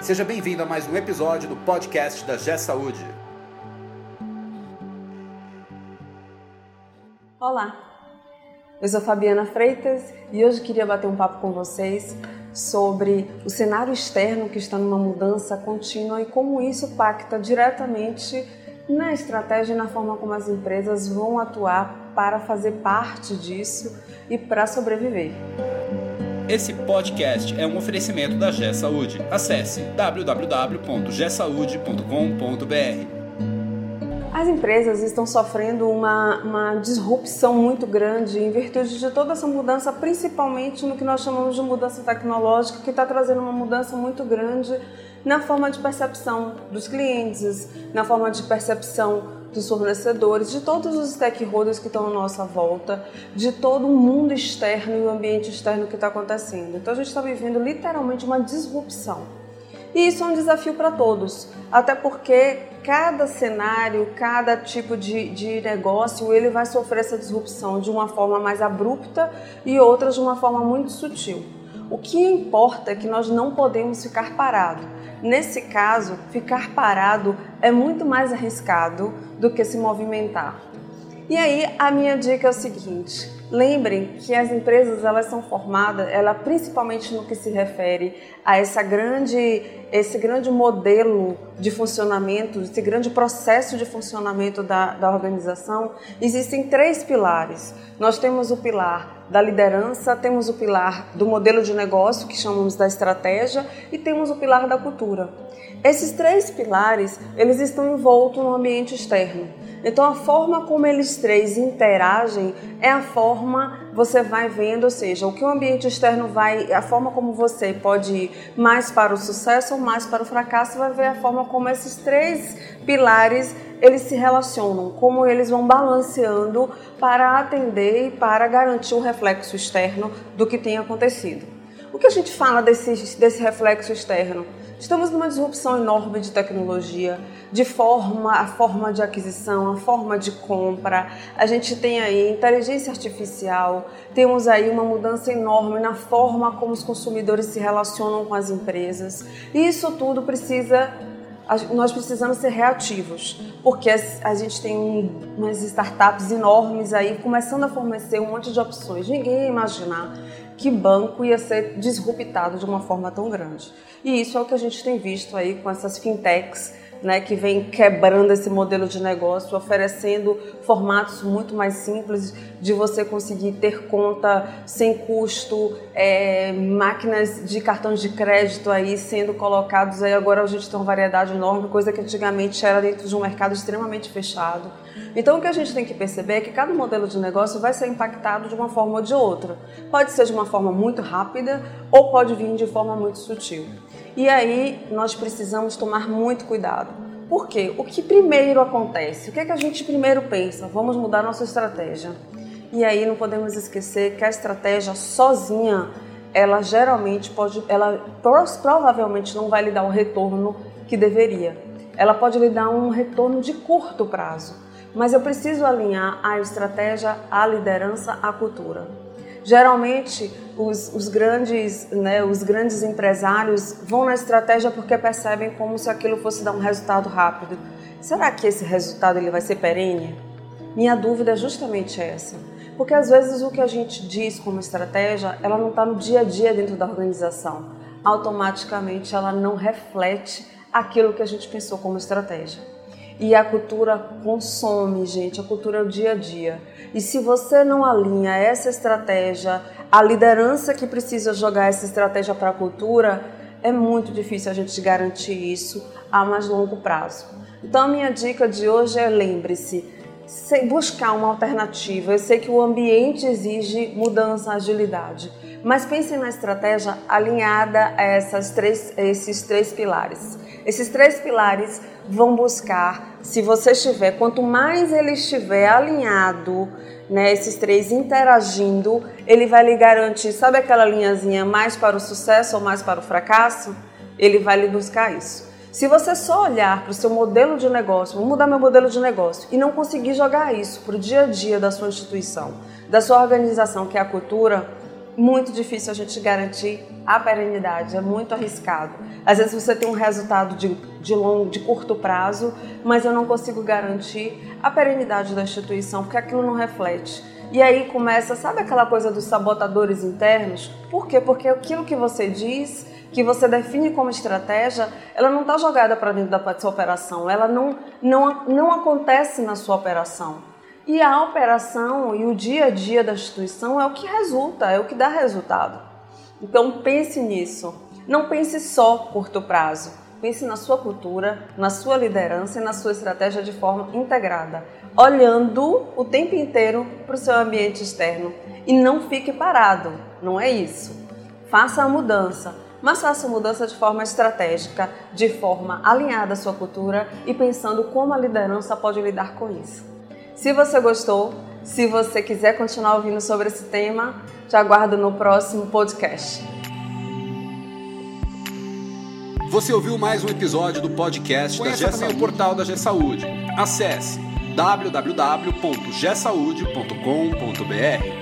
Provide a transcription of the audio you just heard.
Seja bem-vindo a mais um episódio do podcast da G Saúde. Olá, eu sou Fabiana Freitas e hoje queria bater um papo com vocês sobre o cenário externo que está numa mudança contínua e como isso impacta diretamente na estratégia e na forma como as empresas vão atuar para fazer parte disso e para sobreviver. Esse podcast é um oferecimento da G Saúde. Acesse www.gsaude.com.br. As empresas estão sofrendo uma, uma disrupção muito grande em virtude de toda essa mudança, principalmente no que nós chamamos de mudança tecnológica, que está trazendo uma mudança muito grande na forma de percepção dos clientes, na forma de percepção dos fornecedores, de todos os stakeholders que estão à nossa volta, de todo o mundo externo e o ambiente externo que está acontecendo. Então a gente está vivendo literalmente uma disrupção. E isso é um desafio para todos, até porque cada cenário, cada tipo de, de negócio, ele vai sofrer essa disrupção de uma forma mais abrupta e outras de uma forma muito sutil. O que importa é que nós não podemos ficar parados. Nesse caso, ficar parado é muito mais arriscado do que se movimentar. E aí a minha dica é o seguinte: lembrem que as empresas elas são formadas, ela principalmente no que se refere a essa grande, esse grande modelo de funcionamento, esse grande processo de funcionamento da, da organização, existem três pilares. Nós temos o pilar da liderança, temos o pilar do modelo de negócio, que chamamos da estratégia, e temos o pilar da cultura. Esses três pilares, eles estão envoltos no ambiente externo. Então a forma como eles três interagem é a forma você vai vendo, ou seja, o que o ambiente externo vai, a forma como você pode ir mais para o sucesso ou mais para o fracasso, vai ver a forma como esses três pilares eles se relacionam, como eles vão balanceando para atender e para garantir o reflexo externo do que tem acontecido. O que a gente fala desse, desse reflexo externo? Estamos numa disrupção enorme de tecnologia, de forma, a forma de aquisição, a forma de compra. A gente tem aí inteligência artificial, temos aí uma mudança enorme na forma como os consumidores se relacionam com as empresas. E isso tudo precisa nós precisamos ser reativos, porque a gente tem umas startups enormes aí começando a fornecer um monte de opções. Ninguém ia imaginar que banco ia ser disruptado de uma forma tão grande. E isso é o que a gente tem visto aí com essas fintechs né, que vem quebrando esse modelo de negócio, oferecendo formatos muito mais simples de você conseguir ter conta sem custo, é, máquinas de cartões de crédito aí sendo colocados aí agora a gente tem uma variedade enorme, coisa que antigamente era dentro de um mercado extremamente fechado. Então o que a gente tem que perceber é que cada modelo de negócio vai ser impactado de uma forma ou de outra. Pode ser de uma forma muito rápida ou pode vir de forma muito sutil. E aí nós precisamos tomar muito cuidado. Por quê? O que primeiro acontece? O que, é que a gente primeiro pensa? Vamos mudar nossa estratégia. E aí não podemos esquecer que a estratégia sozinha, ela geralmente pode, ela provavelmente não vai lhe dar o retorno que deveria. Ela pode lhe dar um retorno de curto prazo, mas eu preciso alinhar a estratégia, a liderança, a cultura. Geralmente, os, os, grandes, né, os grandes empresários vão na estratégia porque percebem como se aquilo fosse dar um resultado rápido. Será que esse resultado ele vai ser perene? Minha dúvida é justamente essa. Porque às vezes o que a gente diz como estratégia, ela não está no dia a dia dentro da organização. Automaticamente ela não reflete aquilo que a gente pensou como estratégia. E a cultura consome, gente, a cultura é o dia a dia. E se você não alinha essa estratégia, a liderança que precisa jogar essa estratégia para a cultura, é muito difícil a gente garantir isso a mais longo prazo. Então a minha dica de hoje é lembre-se, buscar uma alternativa. Eu sei que o ambiente exige mudança, agilidade, mas pense na estratégia alinhada a essas três, esses três pilares. Esses três pilares vão buscar, se você estiver, quanto mais ele estiver alinhado, né, esses três interagindo, ele vai lhe garantir, sabe aquela linhazinha mais para o sucesso ou mais para o fracasso? Ele vai lhe buscar isso. Se você só olhar para o seu modelo de negócio, vou mudar meu modelo de negócio, e não conseguir jogar isso para o dia a dia da sua instituição, da sua organização, que é a cultura, muito difícil a gente garantir a perenidade, é muito arriscado. Às vezes você tem um resultado de, de, longo, de curto prazo, mas eu não consigo garantir a perenidade da instituição, porque aquilo não reflete. E aí começa, sabe aquela coisa dos sabotadores internos? Por quê? Porque aquilo que você diz, que você define como estratégia, ela não está jogada para dentro da sua operação, ela não, não, não acontece na sua operação. E a operação e o dia a dia da instituição é o que resulta, é o que dá resultado. Então pense nisso. Não pense só curto prazo. Pense na sua cultura, na sua liderança e na sua estratégia de forma integrada, olhando o tempo inteiro para o seu ambiente externo. E não fique parado, não é isso. Faça a mudança, mas faça a mudança de forma estratégica, de forma alinhada à sua cultura e pensando como a liderança pode lidar com isso. Se você gostou, se você quiser continuar ouvindo sobre esse tema, te aguardo no próximo podcast. Você ouviu mais um episódio do podcast Conheça da G também o portal da G Saúde. Acesse www.gsaude.com.br